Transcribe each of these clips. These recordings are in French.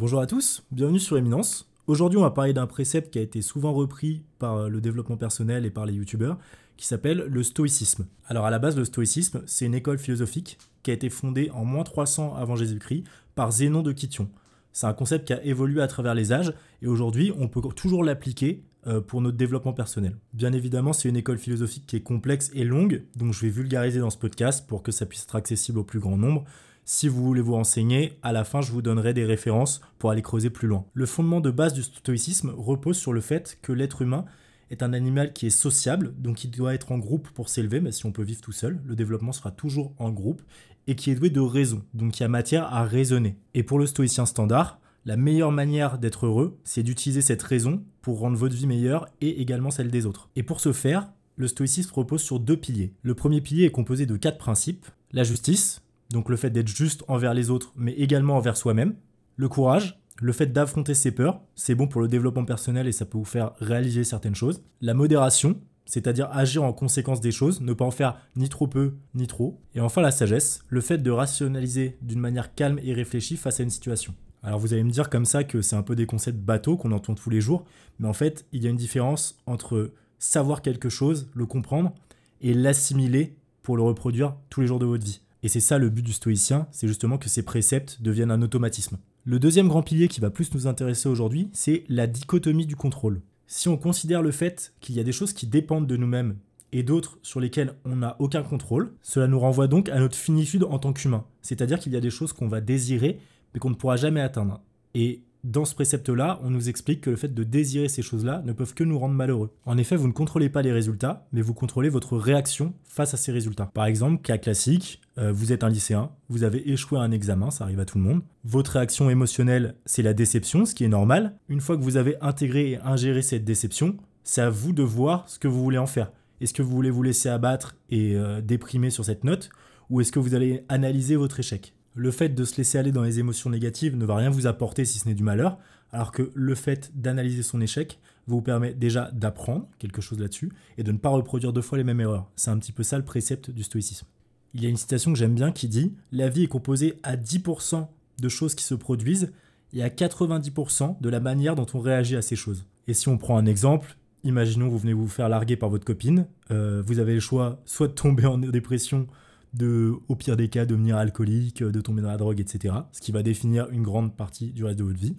Bonjour à tous, bienvenue sur Éminence. Aujourd'hui, on va parler d'un précepte qui a été souvent repris par euh, le développement personnel et par les youtubeurs, qui s'appelle le stoïcisme. Alors à la base, le stoïcisme, c'est une école philosophique qui a été fondée en moins 300 avant Jésus-Christ par Zénon de Kition. C'est un concept qui a évolué à travers les âges et aujourd'hui, on peut toujours l'appliquer euh, pour notre développement personnel. Bien évidemment, c'est une école philosophique qui est complexe et longue, donc je vais vulgariser dans ce podcast pour que ça puisse être accessible au plus grand nombre. Si vous voulez vous renseigner, à la fin, je vous donnerai des références pour aller creuser plus loin. Le fondement de base du stoïcisme repose sur le fait que l'être humain est un animal qui est sociable, donc il doit être en groupe pour s'élever, mais si on peut vivre tout seul, le développement sera toujours en groupe, et qui est doué de raison, donc il y a matière à raisonner. Et pour le stoïcien standard, la meilleure manière d'être heureux, c'est d'utiliser cette raison pour rendre votre vie meilleure et également celle des autres. Et pour ce faire, le stoïcisme repose sur deux piliers. Le premier pilier est composé de quatre principes. La justice, donc le fait d'être juste envers les autres, mais également envers soi-même. Le courage, le fait d'affronter ses peurs, c'est bon pour le développement personnel et ça peut vous faire réaliser certaines choses. La modération, c'est-à-dire agir en conséquence des choses, ne pas en faire ni trop peu ni trop. Et enfin la sagesse, le fait de rationaliser d'une manière calme et réfléchie face à une situation. Alors vous allez me dire comme ça que c'est un peu des concepts bateaux qu'on entend tous les jours, mais en fait il y a une différence entre savoir quelque chose, le comprendre, et l'assimiler pour le reproduire tous les jours de votre vie. Et c'est ça le but du stoïcien, c'est justement que ces préceptes deviennent un automatisme. Le deuxième grand pilier qui va plus nous intéresser aujourd'hui, c'est la dichotomie du contrôle. Si on considère le fait qu'il y a des choses qui dépendent de nous-mêmes et d'autres sur lesquelles on n'a aucun contrôle, cela nous renvoie donc à notre finitude en tant qu'humain. C'est-à-dire qu'il y a des choses qu'on va désirer mais qu'on ne pourra jamais atteindre. Et dans ce précepte-là, on nous explique que le fait de désirer ces choses-là ne peuvent que nous rendre malheureux. En effet, vous ne contrôlez pas les résultats, mais vous contrôlez votre réaction face à ces résultats. Par exemple, cas classique, euh, vous êtes un lycéen, vous avez échoué à un examen, ça arrive à tout le monde. Votre réaction émotionnelle, c'est la déception, ce qui est normal. Une fois que vous avez intégré et ingéré cette déception, c'est à vous de voir ce que vous voulez en faire. Est-ce que vous voulez vous laisser abattre et euh, déprimer sur cette note, ou est-ce que vous allez analyser votre échec? Le fait de se laisser aller dans les émotions négatives ne va rien vous apporter si ce n'est du malheur, alors que le fait d'analyser son échec vous permet déjà d'apprendre quelque chose là-dessus et de ne pas reproduire deux fois les mêmes erreurs. C'est un petit peu ça le précepte du stoïcisme. Il y a une citation que j'aime bien qui dit La vie est composée à 10% de choses qui se produisent et à 90% de la manière dont on réagit à ces choses. Et si on prend un exemple, imaginons vous venez vous faire larguer par votre copine, euh, vous avez le choix soit de tomber en dépression, de, au pire des cas, devenir alcoolique, de tomber dans la drogue, etc. Ce qui va définir une grande partie du reste de votre vie.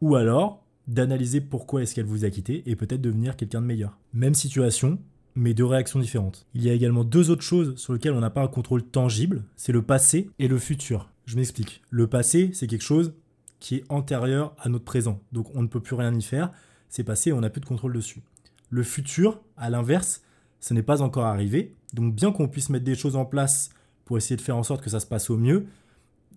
Ou alors d'analyser pourquoi est-ce qu'elle vous a quitté et peut-être devenir quelqu'un de meilleur. Même situation, mais deux réactions différentes. Il y a également deux autres choses sur lesquelles on n'a pas un contrôle tangible, c'est le passé et le futur. Je m'explique. Le passé, c'est quelque chose qui est antérieur à notre présent. Donc on ne peut plus rien y faire. C'est passé on n'a plus de contrôle dessus. Le futur, à l'inverse, ce n'est pas encore arrivé. Donc bien qu'on puisse mettre des choses en place pour essayer de faire en sorte que ça se passe au mieux,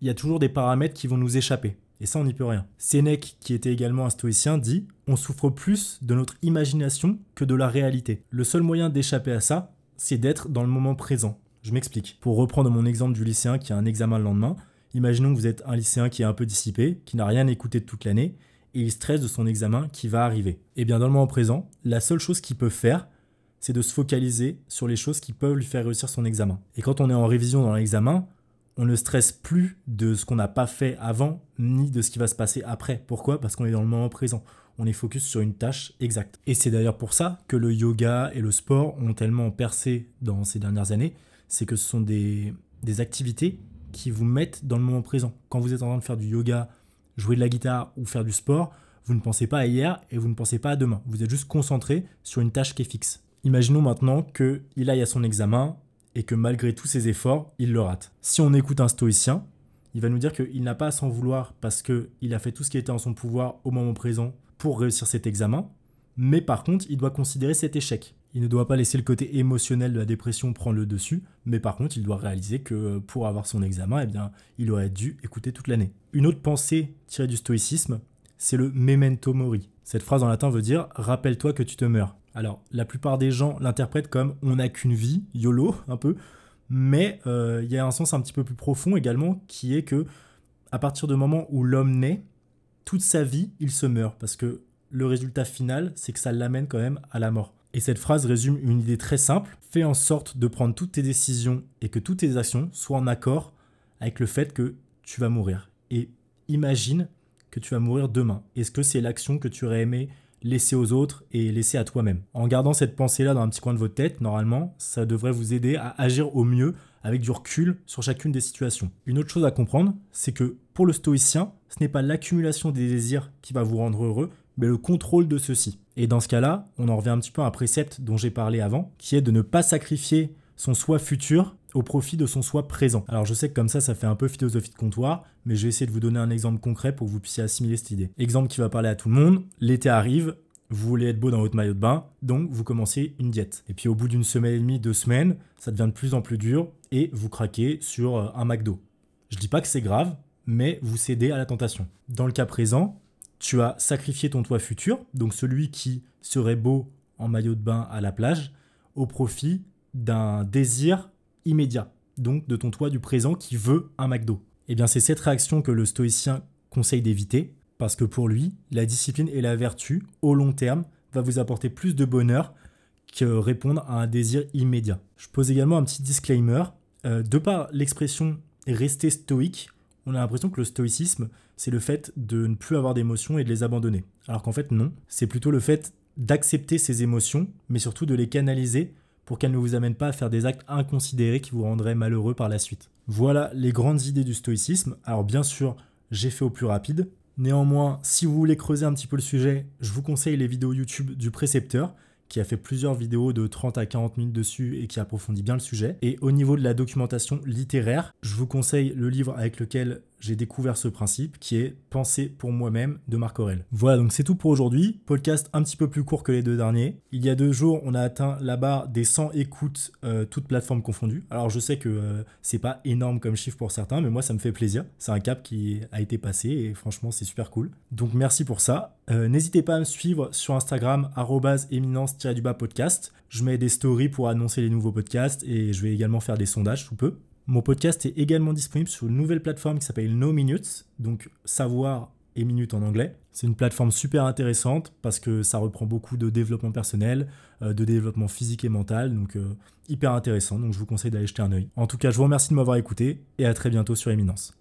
il y a toujours des paramètres qui vont nous échapper. Et ça, on n'y peut rien. Sénèque, qui était également un stoïcien, dit On souffre plus de notre imagination que de la réalité. Le seul moyen d'échapper à ça, c'est d'être dans le moment présent. Je m'explique. Pour reprendre mon exemple du lycéen qui a un examen le lendemain, imaginons que vous êtes un lycéen qui est un peu dissipé, qui n'a rien écouté de toute l'année, et il stresse de son examen qui va arriver. Eh bien dans le moment présent, la seule chose qu'il peut faire, c'est de se focaliser sur les choses qui peuvent lui faire réussir son examen. Et quand on est en révision dans l'examen, on ne stresse plus de ce qu'on n'a pas fait avant, ni de ce qui va se passer après. Pourquoi? Parce qu'on est dans le moment présent. On est focus sur une tâche exacte. Et c'est d'ailleurs pour ça que le yoga et le sport ont tellement percé dans ces dernières années. C'est que ce sont des, activités qui vous mettent dans le moment présent. Quand vous êtes en train de faire du yoga, jouer de la guitare ou faire du sport, vous ne pensez pas à hier et vous ne pensez pas à demain. Vous êtes juste concentré sur une tâche qui est fixe. Imaginons maintenant qu'il aille à son examen et que malgré tous ses efforts, il le rate. Si on écoute un stoïcien, il va nous dire qu'il n'a pas à s'en vouloir parce qu'il a fait tout ce qui était en son pouvoir au moment présent pour réussir cet examen, mais par contre, il doit considérer cet échec. Il ne doit pas laisser le côté émotionnel de la dépression prendre le dessus, mais par contre, il doit réaliser que pour avoir son examen, eh bien, il aurait dû écouter toute l'année. Une autre pensée tirée du stoïcisme, c'est le memento mori. Cette phrase en latin veut dire rappelle-toi que tu te meurs. Alors, la plupart des gens l'interprètent comme on n'a qu'une vie, YOLO, un peu, mais euh, il y a un sens un petit peu plus profond également qui est que à partir du moment où l'homme naît, toute sa vie, il se meurt parce que le résultat final, c'est que ça l'amène quand même à la mort. Et cette phrase résume une idée très simple fais en sorte de prendre toutes tes décisions et que toutes tes actions soient en accord avec le fait que tu vas mourir. Et imagine que tu vas mourir demain Est-ce que c'est l'action que tu aurais aimé laisser aux autres et laisser à toi-même En gardant cette pensée-là dans un petit coin de votre tête, normalement, ça devrait vous aider à agir au mieux avec du recul sur chacune des situations. Une autre chose à comprendre, c'est que pour le stoïcien, ce n'est pas l'accumulation des désirs qui va vous rendre heureux, mais le contrôle de ceux-ci. Et dans ce cas-là, on en revient un petit peu à un précepte dont j'ai parlé avant, qui est de ne pas sacrifier son soi futur au profit de son soi présent. Alors je sais que comme ça, ça fait un peu philosophie de comptoir, mais je vais essayer de vous donner un exemple concret pour que vous puissiez assimiler cette idée. Exemple qui va parler à tout le monde, l'été arrive, vous voulez être beau dans votre maillot de bain, donc vous commencez une diète. Et puis au bout d'une semaine et demie, deux semaines, ça devient de plus en plus dur et vous craquez sur euh, un McDo. Je dis pas que c'est grave, mais vous cédez à la tentation. Dans le cas présent, tu as sacrifié ton toi futur, donc celui qui serait beau en maillot de bain à la plage, au profit d'un désir immédiat, donc de ton toi du présent qui veut un McDo. Eh bien, c'est cette réaction que le stoïcien conseille d'éviter, parce que pour lui, la discipline et la vertu, au long terme, va vous apporter plus de bonheur que répondre à un désir immédiat. Je pose également un petit disclaimer. Euh, de par l'expression rester stoïque, on a l'impression que le stoïcisme, c'est le fait de ne plus avoir d'émotions et de les abandonner. Alors qu'en fait, non. C'est plutôt le fait d'accepter ces émotions, mais surtout de les canaliser pour qu'elles ne vous amènent pas à faire des actes inconsidérés qui vous rendraient malheureux par la suite. Voilà les grandes idées du stoïcisme. Alors bien sûr, j'ai fait au plus rapide. Néanmoins, si vous voulez creuser un petit peu le sujet, je vous conseille les vidéos YouTube du précepteur qui a fait plusieurs vidéos de 30 à 40 minutes dessus et qui approfondit bien le sujet. Et au niveau de la documentation littéraire, je vous conseille le livre avec lequel j'ai découvert ce principe qui est Penser pour moi-même de Marc Aurel. Voilà, donc c'est tout pour aujourd'hui. Podcast un petit peu plus court que les deux derniers. Il y a deux jours, on a atteint la barre des 100 écoutes, euh, toutes plateformes confondues. Alors je sais que euh, c'est pas énorme comme chiffre pour certains, mais moi ça me fait plaisir. C'est un cap qui a été passé et franchement c'est super cool. Donc merci pour ça. Euh, n'hésitez pas à me suivre sur Instagram, éminence-du-bas podcast. Je mets des stories pour annoncer les nouveaux podcasts et je vais également faire des sondages sous peu. Mon podcast est également disponible sur une nouvelle plateforme qui s'appelle No Minutes, donc savoir et minutes en anglais. C'est une plateforme super intéressante parce que ça reprend beaucoup de développement personnel, euh, de développement physique et mental, donc euh, hyper intéressant. Donc je vous conseille d'aller jeter un œil. En tout cas, je vous remercie de m'avoir écouté et à très bientôt sur Éminence.